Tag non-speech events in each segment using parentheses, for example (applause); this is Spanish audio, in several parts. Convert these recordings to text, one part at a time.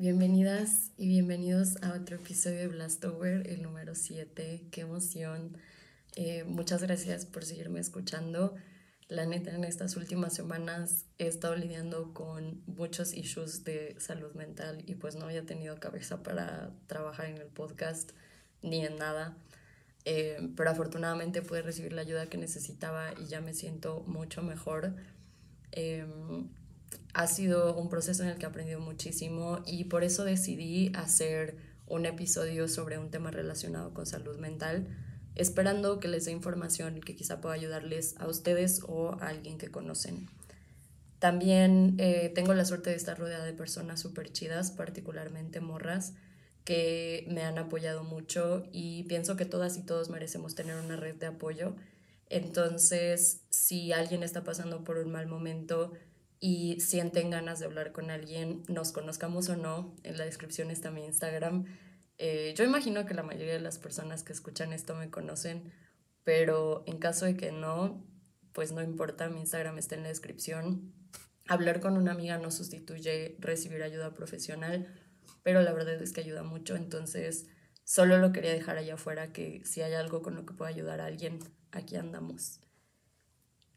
Bienvenidas y bienvenidos a otro episodio de Blastover, el número 7. Qué emoción. Eh, muchas gracias por seguirme escuchando. La neta, en estas últimas semanas he estado lidiando con muchos issues de salud mental y pues no había tenido cabeza para trabajar en el podcast ni en nada. Eh, pero afortunadamente pude recibir la ayuda que necesitaba y ya me siento mucho mejor. Em, ha sido un proceso en el que he aprendido muchísimo y por eso decidí hacer un episodio sobre un tema relacionado con salud mental, esperando que les dé información que quizá pueda ayudarles a ustedes o a alguien que conocen. También eh, tengo la suerte de estar rodeada de personas súper chidas, particularmente morras, que me han apoyado mucho y pienso que todas y todos merecemos tener una red de apoyo. Entonces, si alguien está pasando por un mal momento, y sienten ganas de hablar con alguien, nos conozcamos o no, en la descripción está mi Instagram. Eh, yo imagino que la mayoría de las personas que escuchan esto me conocen, pero en caso de que no, pues no importa, mi Instagram está en la descripción. Hablar con una amiga no sustituye recibir ayuda profesional, pero la verdad es que ayuda mucho, entonces solo lo quería dejar allá afuera, que si hay algo con lo que pueda ayudar a alguien, aquí andamos.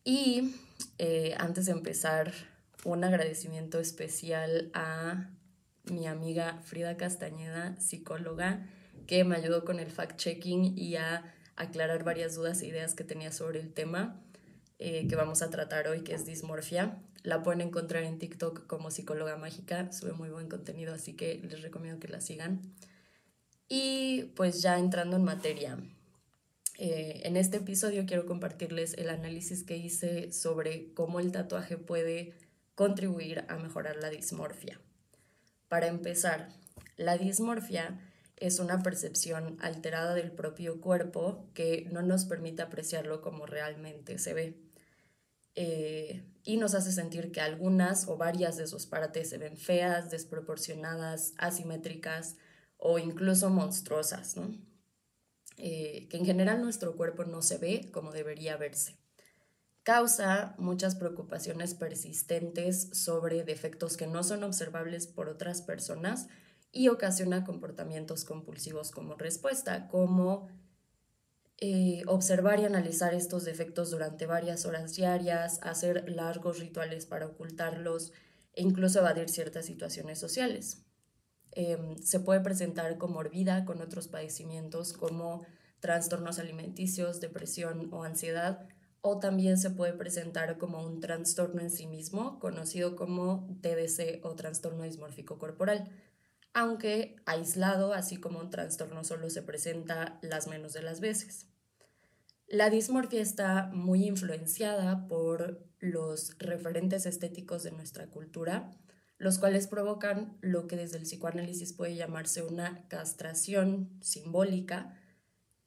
Y eh, antes de empezar, un agradecimiento especial a mi amiga Frida Castañeda, psicóloga, que me ayudó con el fact-checking y a aclarar varias dudas e ideas que tenía sobre el tema eh, que vamos a tratar hoy, que es dismorfia. La pueden encontrar en TikTok como psicóloga mágica, sube muy buen contenido, así que les recomiendo que la sigan. Y pues ya entrando en materia, eh, en este episodio quiero compartirles el análisis que hice sobre cómo el tatuaje puede contribuir a mejorar la dismorfia. Para empezar, la dismorfia es una percepción alterada del propio cuerpo que no nos permite apreciarlo como realmente se ve. Eh, y nos hace sentir que algunas o varias de sus partes se ven feas, desproporcionadas, asimétricas o incluso monstruosas, eh, que en general nuestro cuerpo no se ve como debería verse causa muchas preocupaciones persistentes sobre defectos que no son observables por otras personas y ocasiona comportamientos compulsivos como respuesta, como eh, observar y analizar estos defectos durante varias horas diarias, hacer largos rituales para ocultarlos e incluso evadir ciertas situaciones sociales. Em, se puede presentar comorbida con otros padecimientos como trastornos alimenticios, depresión o ansiedad, o también se puede presentar como un trastorno en sí mismo, conocido como TDC o trastorno dismórfico corporal, aunque aislado, así como un trastorno solo se presenta las menos de las veces. La dismorfia está muy influenciada por los referentes estéticos de nuestra cultura, los cuales provocan lo que desde el psicoanálisis puede llamarse una castración simbólica,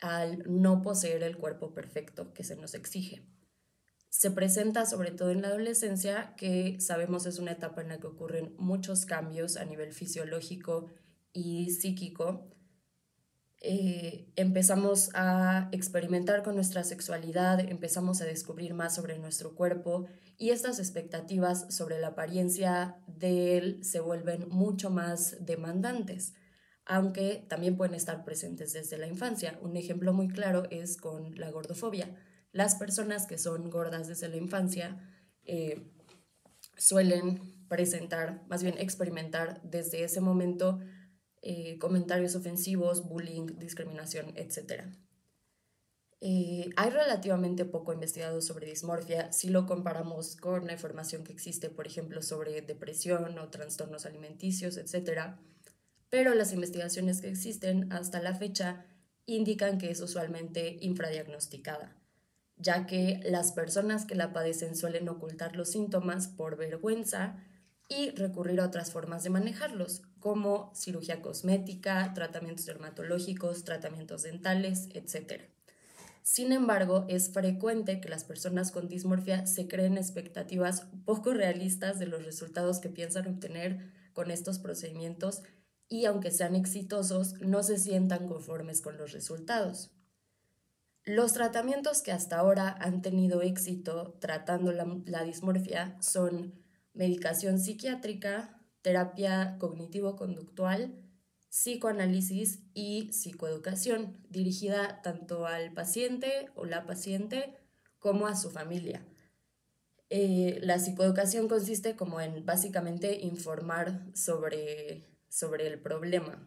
al no poseer el cuerpo perfecto que se nos exige. Se presenta sobre todo en la adolescencia, que sabemos es una etapa en la que ocurren muchos cambios a nivel fisiológico y psíquico. Eh, empezamos a experimentar con nuestra sexualidad, empezamos a descubrir más sobre nuestro cuerpo y estas expectativas sobre la apariencia de él se vuelven mucho más demandantes aunque también pueden estar presentes desde la infancia. Un ejemplo muy claro es con la gordofobia. Las personas que son gordas desde la infancia eh, suelen presentar, más bien experimentar desde ese momento eh, comentarios ofensivos, bullying, discriminación, etc. Eh, hay relativamente poco investigado sobre dismorfia si lo comparamos con la información que existe, por ejemplo, sobre depresión o trastornos alimenticios, etc pero las investigaciones que existen hasta la fecha indican que es usualmente infradiagnosticada, ya que las personas que la padecen suelen ocultar los síntomas por vergüenza y recurrir a otras formas de manejarlos, como cirugía cosmética, tratamientos dermatológicos, tratamientos dentales, etc. Sin embargo, es frecuente que las personas con dismorfia se creen expectativas poco realistas de los resultados que piensan obtener con estos procedimientos y aunque sean exitosos, no se sientan conformes con los resultados. Los tratamientos que hasta ahora han tenido éxito tratando la, dismorfia son medicación psiquiátrica, terapia cognitivo-conductual, psicoanálisis y psicoeducación, dirigida tanto al paciente o la paciente como a su familia. Eh, la psicoeducación consiste como en básicamente informar sobre, sobre el problema,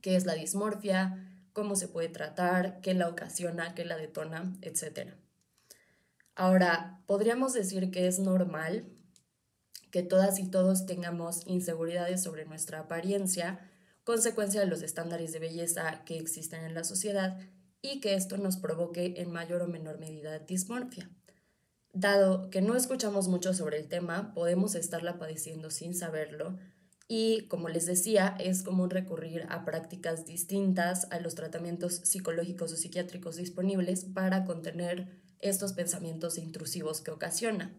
qué es la dismorfia, cómo se puede tratar, qué la ocasiona, qué la detona, etc. Ahora, podríamos decir que es normal que todas y todos tengamos inseguridades sobre nuestra apariencia, consecuencia de los estándares de belleza que existen en la sociedad y que esto nos provoque en mayor o menor medida dismorfia. Dado que no escuchamos mucho sobre el tema, podemos estarla padeciendo sin saberlo y, como les decía, es común recurrir a prácticas distintas a los tratamientos psicológicos o psiquiátricos disponibles para contener estos pensamientos intrusivos que ocasiona.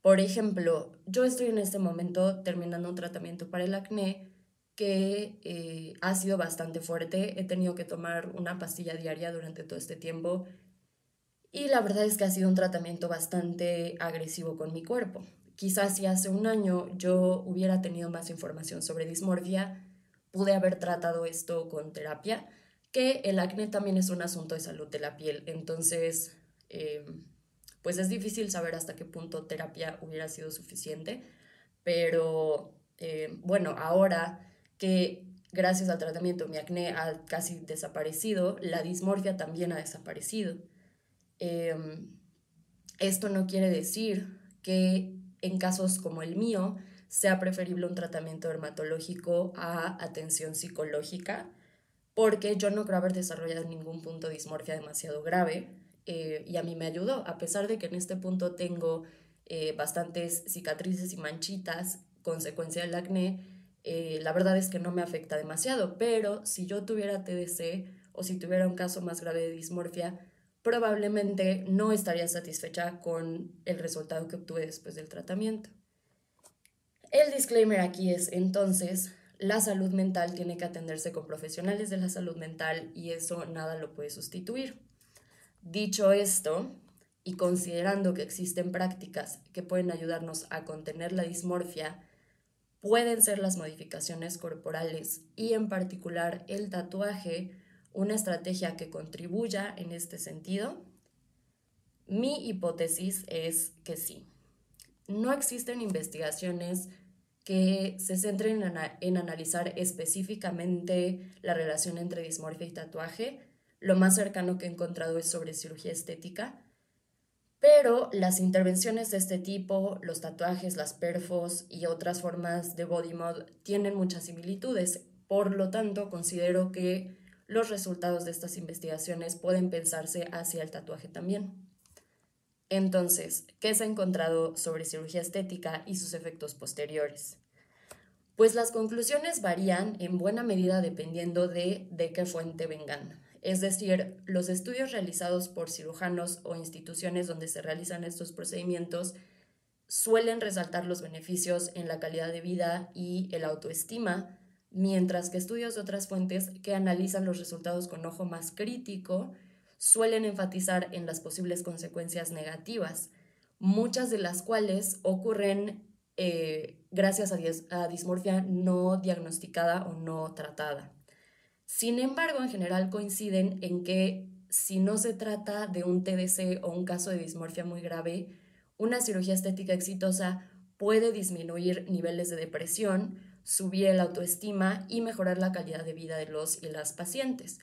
Por ejemplo, yo estoy en este momento terminando un tratamiento para el acné que eh, ha sido bastante fuerte. He tenido que tomar una pastilla diaria durante todo este tiempo y la verdad es que ha sido un tratamiento bastante agresivo con mi cuerpo. Quizás si hace un año yo hubiera tenido más información sobre dismorfia, pude haber tratado esto con terapia, que el acné también es un asunto de salud de la piel. Entonces, eh, pues es difícil saber hasta qué punto terapia hubiera sido suficiente, pero eh, bueno, ahora que gracias al tratamiento mi acné ha casi desaparecido, la dismorfia también ha desaparecido. Em, esto no quiere decir que en casos como el mío sea preferible un tratamiento dermatológico a atención psicológica, porque yo no creo haber desarrollado ningún punto dismorfia demasiado grave eh, y a mí me ayudó, a pesar de que en este punto tengo eh, bastantes cicatrices y manchitas, consecuencia del acné, eh, la verdad es que no me afecta demasiado, pero si yo tuviera TDC o si tuviera un caso más grave de dismorfia, probablemente no estaría satisfecha con el resultado que obtuve después del tratamiento. El disclaimer aquí es entonces, la salud mental tiene que atenderse con profesionales de la salud mental y eso nada lo puede sustituir. Dicho esto, y considerando que existen prácticas que pueden ayudarnos a contener la dismorfia, pueden ser las modificaciones corporales y en particular el tatuaje una estrategia que contribuya en este sentido. Mi hipótesis es que sí. No existen investigaciones que se centren en, analizar específicamente la relación entre dismorfia y tatuaje, lo más cercano que he encontrado es sobre cirugía estética, pero las intervenciones de este tipo, los tatuajes, las perfos y otras formas de body mod tienen muchas similitudes. Por lo tanto, considero que los resultados de estas investigaciones pueden pensarse hacia el tatuaje también. Entonces, ¿qué se ha encontrado sobre cirugía estética y sus efectos posteriores? Pues las conclusiones varían en buena medida dependiendo de de qué fuente vengan es decir, los estudios realizados por cirujanos o instituciones donde se realizan estos procedimientos suelen resaltar los beneficios en la calidad de vida y el autoestima, mientras que estudios de otras fuentes que analizan los resultados con ojo más crítico suelen enfatizar en las posibles consecuencias negativas, muchas de las cuales ocurren eh, gracias a dismorfia no diagnosticada o no tratada. Sin embargo, en general coinciden en que si no se trata de un TDC o un caso de dismorfia muy grave, una cirugía estética exitosa puede disminuir niveles de depresión, subir la autoestima y mejorar la calidad de vida de los y las pacientes.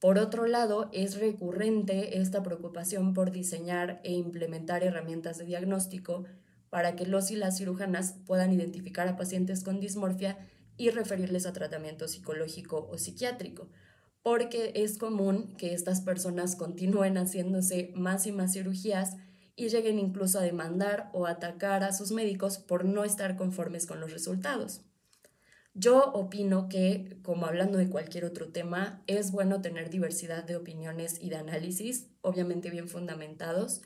Por otro lado, es recurrente esta preocupación por diseñar e implementar herramientas de diagnóstico para que los y las cirujanas puedan identificar a pacientes con dismorfia y referirles a tratamiento psicológico o psiquiátrico, porque es común que estas personas continúen haciéndose más y más cirugías y lleguen incluso a demandar o atacar a sus médicos por no estar conformes con los resultados. Yo opino que, como hablando de cualquier otro tema, es bueno tener diversidad de opiniones y de análisis, obviamente bien fundamentados,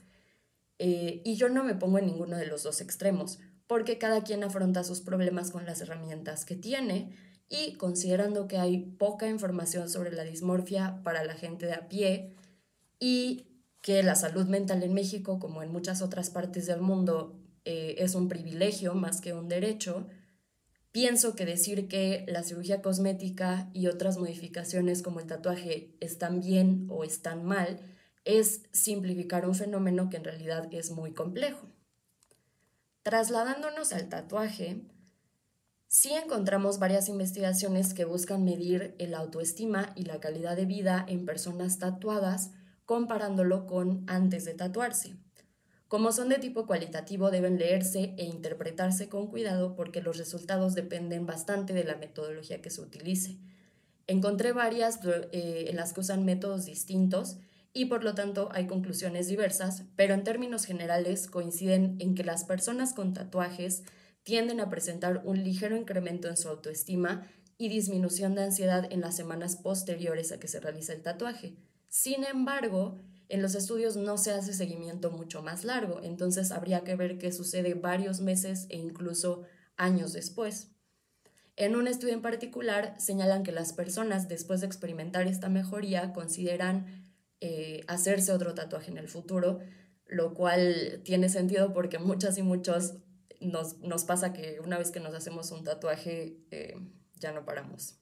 eh, y yo no me pongo en ninguno de los dos extremos porque cada quien afronta sus problemas con las herramientas que tiene y considerando que hay poca información sobre la dismorfia para la gente de a pie y que la salud mental en México, como en muchas otras partes del mundo, eh, es un privilegio más que un derecho, Pienso que decir que la cirugía cosmética y otras modificaciones como el tatuaje están bien o están mal es simplificar un fenómeno que en realidad es muy complejo. Trasladándonos al tatuaje, sí encontramos varias investigaciones que buscan medir el autoestima y la calidad de vida en personas tatuadas comparándolo con antes de tatuarse. Como son de tipo cualitativo, deben leerse e interpretarse con cuidado porque los resultados dependen bastante de la metodología que se utilice. Encontré varias eh, en las que usan métodos distintos y por lo tanto hay conclusiones diversas, pero en términos generales coinciden en que las personas con tatuajes tienden a presentar un ligero incremento en su autoestima y disminución de ansiedad en las semanas posteriores a que se realice el tatuaje. Sin embargo, en los estudios no se hace seguimiento mucho más largo, entonces habría que ver qué sucede varios meses e incluso años después. En un estudio en particular señalan que las personas después de experimentar esta mejoría consideran eh, hacerse otro tatuaje en el futuro, lo cual tiene sentido porque muchas y muchos nos, pasa que una vez que nos hacemos un tatuaje eh, ya no paramos.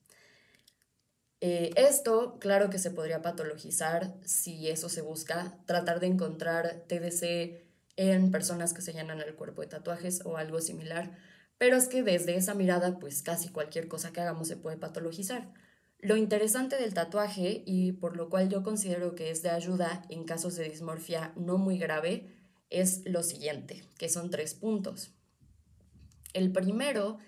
Eh, esto, claro que se podría patologizar si eso se busca, tratar de encontrar TDC en personas que se llenan el cuerpo de tatuajes o algo similar, pero es que desde esa mirada, pues casi cualquier cosa que hagamos se puede patologizar. Lo interesante del tatuaje, y por lo cual yo considero que es de ayuda en casos de dismorfia no muy grave, es lo siguiente, que son tres puntos. El primero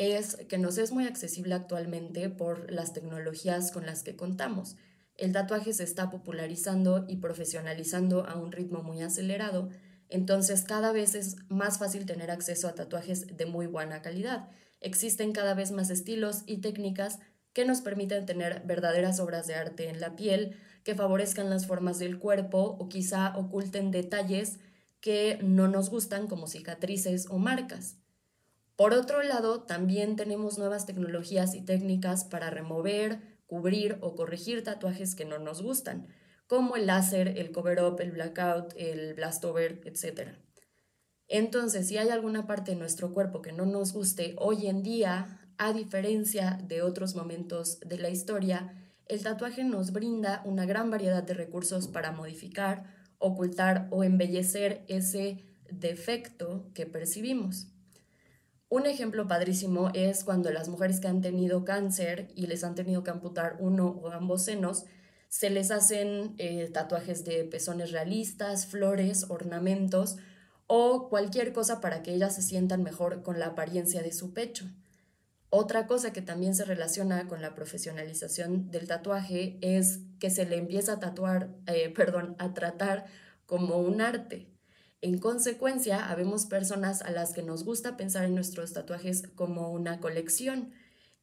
es que nos es muy accesible actualmente por las tecnologías con las que contamos. El tatuaje se está popularizando y profesionalizando a un ritmo muy acelerado, entonces cada vez es más fácil tener acceso a tatuajes de muy buena calidad. Existen cada vez más estilos y técnicas que nos permiten tener verdaderas obras de arte en la piel, que favorezcan las formas del cuerpo o quizá oculten detalles que no nos gustan como cicatrices o marcas. Por otro lado, también tenemos nuevas tecnologías y técnicas para remover, cubrir o corregir tatuajes que no nos gustan, como el láser, el cover-up, el blackout, el blastover, etc. Entonces, si hay alguna parte de nuestro cuerpo que no nos guste hoy en día, a diferencia de otros momentos de la historia, el tatuaje nos brinda una gran variedad de recursos para modificar, ocultar o embellecer ese defecto que percibimos. Un ejemplo padrísimo es cuando las mujeres que han tenido cáncer y les han tenido que amputar uno o ambos senos, se les hacen eh, tatuajes de pezones realistas, flores, ornamentos o cualquier cosa para que ellas se sientan mejor con la apariencia de su pecho. Otra cosa que también se relaciona con la profesionalización del tatuaje es que se le empieza a tatuar, eh, (laughs) perdón, a tratar como un arte. En consecuencia, habemos personas a las que nos gusta pensar en nuestros tatuajes como una colección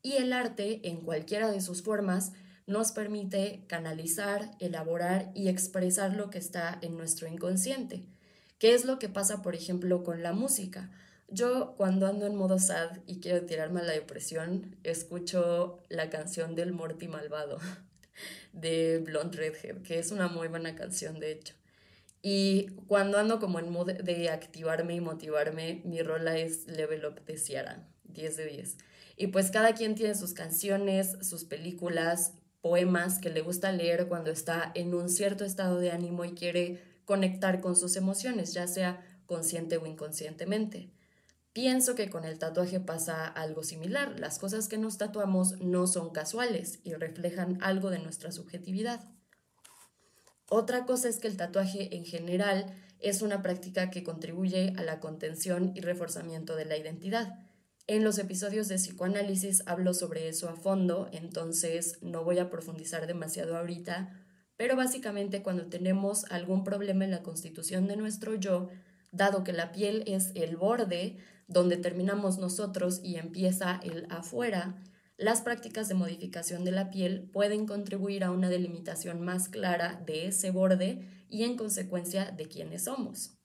y el arte, en cualquiera de sus formas, nos permite canalizar, elaborar y expresar lo que está en nuestro inconsciente. ¿Qué es lo que pasa, por ejemplo, con la música? Yo cuando ando en modo sad y quiero tirarme a la depresión, escucho la canción del Morty Malvado (laughs) de Blonde Redhead, que es una muy buena canción, de hecho. Y cuando ando como en mood de activarme y motivarme, mi rola es Level Up de Ciara, 10 de 10. Y pues cada quien tiene sus canciones, sus películas, poemas que le gusta leer cuando está en un cierto estado de ánimo y quiere conectar con sus emociones, ya sea consciente o inconscientemente. Pienso que con el tatuaje pasa algo similar. Las cosas que nos tatuamos no son casuales y reflejan algo de nuestra subjetividad. Otra cosa es que el tatuaje en general es una práctica que contribuye a la contención y reforzamiento de la identidad. En los episodios de psicoanálisis hablo sobre eso a fondo, entonces no voy a profundizar demasiado ahorita, pero básicamente cuando tenemos algún problema en la constitución de nuestro yo, dado que la piel es el borde donde terminamos nosotros y empieza el afuera, las prácticas de modificación de la piel pueden contribuir a una delimitación más clara de ese borde y en consecuencia de quiénes somos.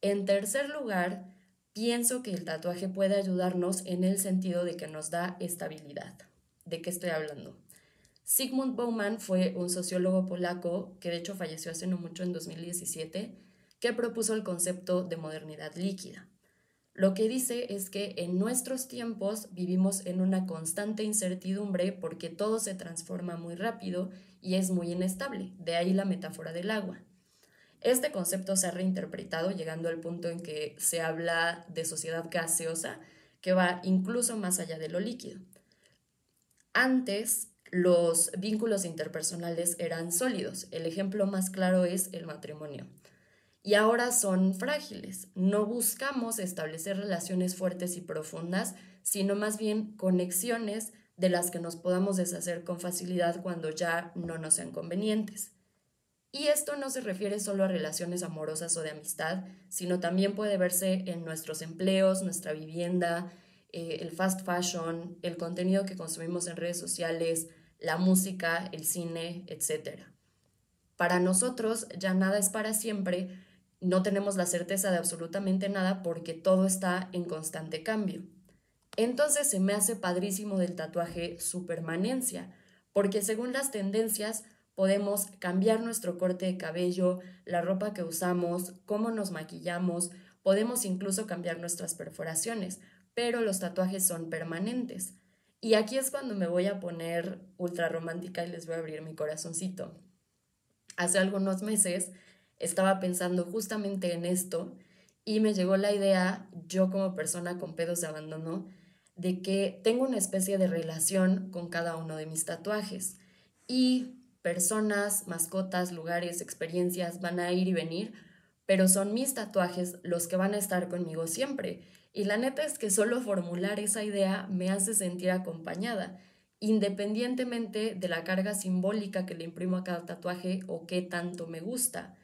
En tercer lugar, pienso que el tatuaje puede ayudarnos en el sentido de que nos da estabilidad. ¿De qué estoy hablando? Sigmund Bauman fue un sociólogo polaco que de hecho falleció hace no mucho en 2017, que propuso el concepto de modernidad líquida. Lo que dice es que en nuestros tiempos vivimos en una constante incertidumbre porque todo se transforma muy rápido y es muy inestable, de ahí la metáfora del agua. Este concepto se ha reinterpretado llegando al punto en que se habla de sociedad gaseosa que va incluso más allá de lo líquido. Antes, los vínculos interpersonales eran sólidos. El ejemplo más claro es el matrimonio y ahora son frágiles. No buscamos establecer relaciones fuertes y profundas, sino más bien conexiones de las que nos podamos deshacer con facilidad cuando ya no nos sean convenientes. Y esto no se refiere solo a relaciones amorosas o de amistad, sino también puede verse en nuestros empleos, nuestra vivienda, eh, el fast fashion, el contenido que consumimos en redes sociales, la música, el cine, etc. Para nosotros ya nada es para siempre, no tenemos la certeza de absolutamente nada porque todo está en constante cambio. Entonces se me hace padrísimo del tatuaje su permanencia, porque según las tendencias podemos cambiar nuestro corte de cabello, la ropa que usamos, cómo nos maquillamos, podemos incluso cambiar nuestras perforaciones, pero los tatuajes son permanentes. Y aquí es cuando me voy a poner ultra romántica y les voy a abrir mi corazoncito. Hace algunos meses estaba pensando justamente en esto y me llegó la idea, yo como persona con pedos de abandono, de que tengo una especie de relación con cada uno de mis tatuajes y personas, mascotas, lugares, experiencias van a ir y venir, pero son mis tatuajes los que van a estar conmigo siempre. Y la neta es que solo formular esa idea me hace sentir acompañada, independientemente de la carga simbólica que le imprimo a cada tatuaje o qué tanto me gusta.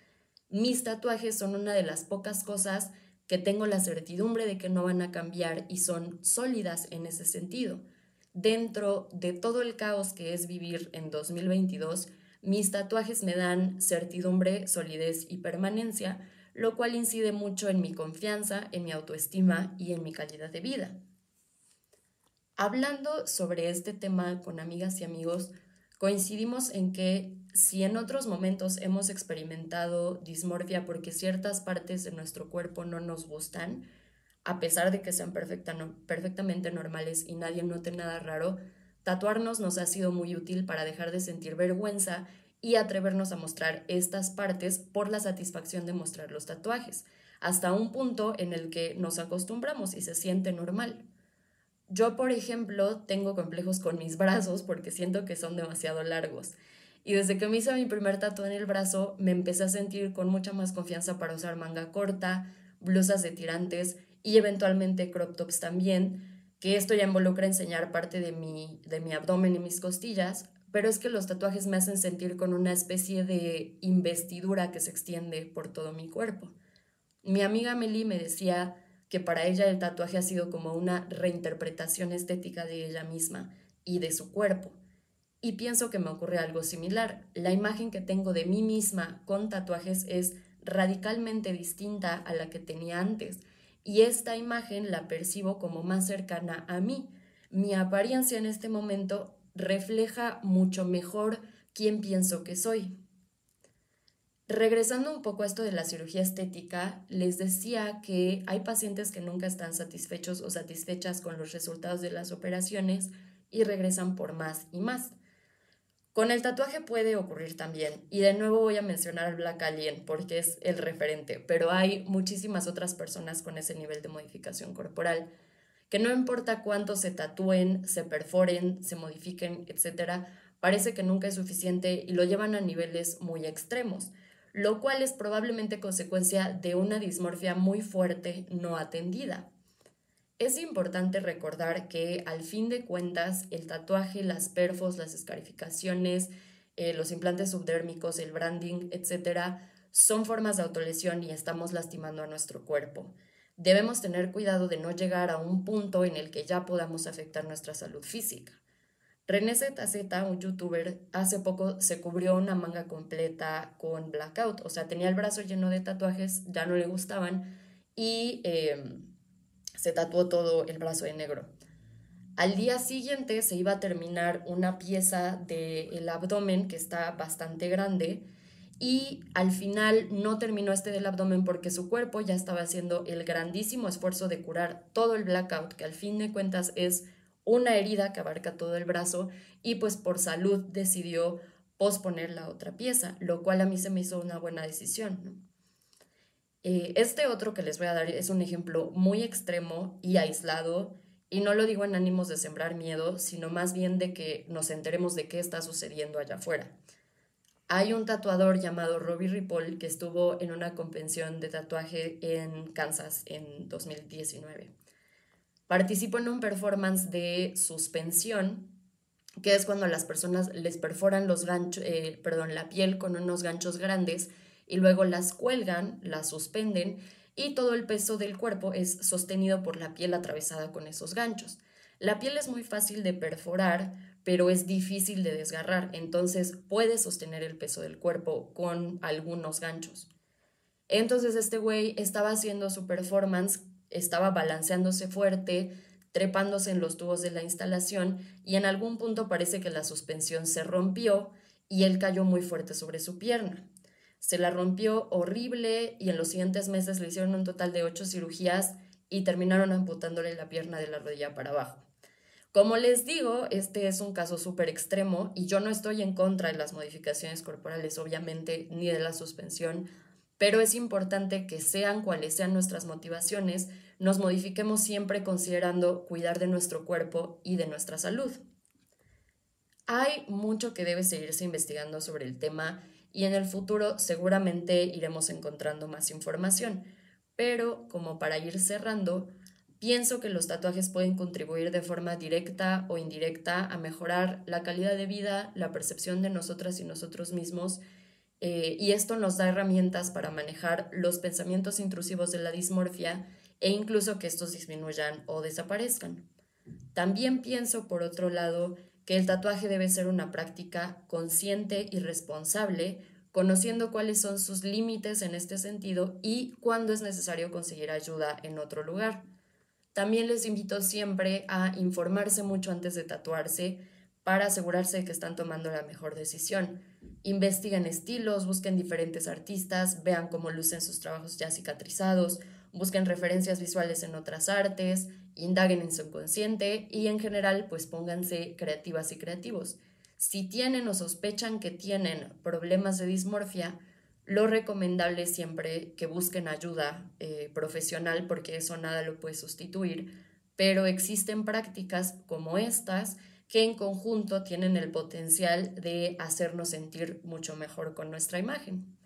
Mis tatuajes son una de las pocas cosas que tengo la certidumbre de que no van a cambiar y son sólidas en ese sentido. Dentro de todo el caos que es vivir en 2022, mis tatuajes me dan certidumbre, solidez y permanencia, lo cual incide mucho en mi confianza, en mi autoestima y en mi calidad de vida. Hablando sobre este tema con amigas y amigos, coincidimos en que si en otros momentos hemos experimentado dismorfia porque ciertas partes de nuestro cuerpo no nos gustan, a pesar de que sean perfectamente normales y nadie note nada raro, tatuarnos nos ha sido muy útil para dejar de sentir vergüenza y atrevernos a mostrar estas partes por la satisfacción de mostrar los tatuajes, hasta un punto en el que nos acostumbramos y se siente normal. Yo, por ejemplo, tengo complejos con mis brazos porque siento que son demasiado largos. Y desde que me hice mi primer tatu en el brazo, me empecé a sentir con mucha más confianza para usar manga corta, blusas de tirantes y eventualmente crop tops también, que esto ya involucra enseñar parte de mi, de mi abdomen y mis costillas, pero es que los tatuajes me hacen sentir con una especie de investidura que se extiende por todo mi cuerpo. Mi amiga Meli me decía que para ella el tatuaje ha sido como una reinterpretación estética de ella misma y de su cuerpo. Y pienso que me ocurre algo similar. La imagen que tengo de mí misma con tatuajes es radicalmente distinta a la que tenía antes. Y esta imagen la percibo como más cercana a mí. Mi apariencia en este momento refleja mucho mejor quién pienso que soy. Regresando un poco a esto de la cirugía estética, les decía que hay pacientes que nunca están satisfechos o satisfechas con los resultados de las operaciones y regresan por más y más. Con el tatuaje puede ocurrir también, y de nuevo voy a mencionar al Black Alien porque es el referente, pero hay muchísimas otras personas con ese nivel de modificación corporal, que no importa cuánto se tatúen, se perforen, se modifiquen, etc., parece que nunca es suficiente y lo llevan a niveles muy extremos lo cual es probablemente consecuencia de una dismorfia muy fuerte no atendida. Es importante recordar que al fin de cuentas el tatuaje, las perfos, las escarificaciones, eh, los implantes subdérmicos, el branding, etc., son formas de autolesión y estamos lastimando a nuestro cuerpo. Debemos tener cuidado de no llegar a un punto en el que ya podamos afectar nuestra salud física. René ZZ, un youtuber, hace poco se cubrió una manga completa con blackout, o sea, tenía el brazo lleno de tatuajes, ya no le gustaban, y em, se tatuó todo el brazo de negro. Al día siguiente se iba a terminar una pieza del abdomen que está bastante grande y al final no terminó este del abdomen porque su cuerpo ya estaba haciendo el grandísimo esfuerzo de curar todo el blackout, que al fin de cuentas es una herida que abarca todo el brazo, y pues por salud decidió posponer la otra pieza, lo cual a mí se me hizo una buena decisión. Eh, este otro que les voy a dar es un ejemplo muy extremo y aislado, y no lo digo en ánimos de sembrar miedo, sino más bien de que nos enteremos de qué está sucediendo allá afuera. Hay un tatuador llamado Robbie Ripoll que estuvo en una convención de tatuaje en Kansas en 2019. Participó en un performance de suspensión, que es cuando las personas les perforan los ganchos, eh, perdón, la piel con unos ganchos grandes y luego las cuelgan, las suspenden y todo el peso del cuerpo es sostenido por la piel atravesada con esos ganchos. La piel es muy fácil de perforar, pero es difícil de desgarrar, entonces puede sostener el peso del cuerpo con algunos ganchos. Entonces este güey estaba haciendo su performance, estaba balanceándose fuerte, trepándose en los tubos de la instalación y en algún punto parece que la suspensión se rompió y él cayó muy fuerte sobre su pierna. Se la rompió horrible y en los siguientes meses le hicieron un total de ocho cirugías y terminaron amputándole la pierna de la rodilla para abajo. Como les digo, este es un caso súper extremo y yo no estoy en contra de las modificaciones corporales, obviamente, ni de la suspensión, pero es importante que sean cuales sean nuestras motivaciones, nos modifiquemos siempre considerando cuidar de nuestro cuerpo y de nuestra salud. Hay mucho que debe seguirse investigando sobre el tema y en el futuro seguramente iremos encontrando más información, pero como para ir cerrando, Pienso que los tatuajes pueden contribuir de forma directa o indirecta a mejorar la calidad de vida, la percepción de nosotras y nosotros mismos, eh, y esto nos da herramientas para manejar los pensamientos intrusivos de la dismorfia e incluso que estos disminuyan o desaparezcan. También pienso, por otro lado, que el tatuaje debe ser una práctica consciente y responsable, conociendo cuáles son sus límites en este sentido y cuándo es necesario conseguir ayuda en otro lugar. También les invito siempre a informarse mucho antes de tatuarse para asegurarse de que están tomando la mejor decisión. Investiguen estilos, busquen diferentes artistas, vean cómo lucen sus trabajos ya cicatrizados, busquen referencias visuales en otras artes, indaguen en su inconsciente y en general pues pónganse creativas y creativos. Si tienen o sospechan que tienen problemas de dismorfia, lo recomendable es siempre que busquen ayuda eh, profesional porque eso nada lo puede sustituir, pero existen prácticas como estas que en conjunto tienen el potencial de hacernos sentir mucho mejor con nuestra imagen.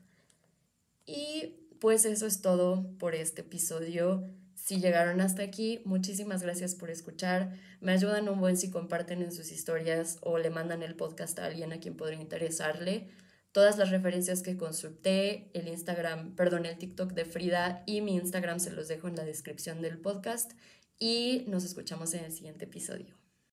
Y pues eso es todo por este episodio. Si llegaron hasta aquí, muchísimas gracias por escuchar. Me ayudan un buen si comparten en sus historias o le mandan el podcast a alguien a quien podría interesarle. Todas las referencias que consulté, el Instagram, perdón, el TikTok de Frida y mi Instagram se los dejo en la descripción del podcast y nos escuchamos en el siguiente episodio.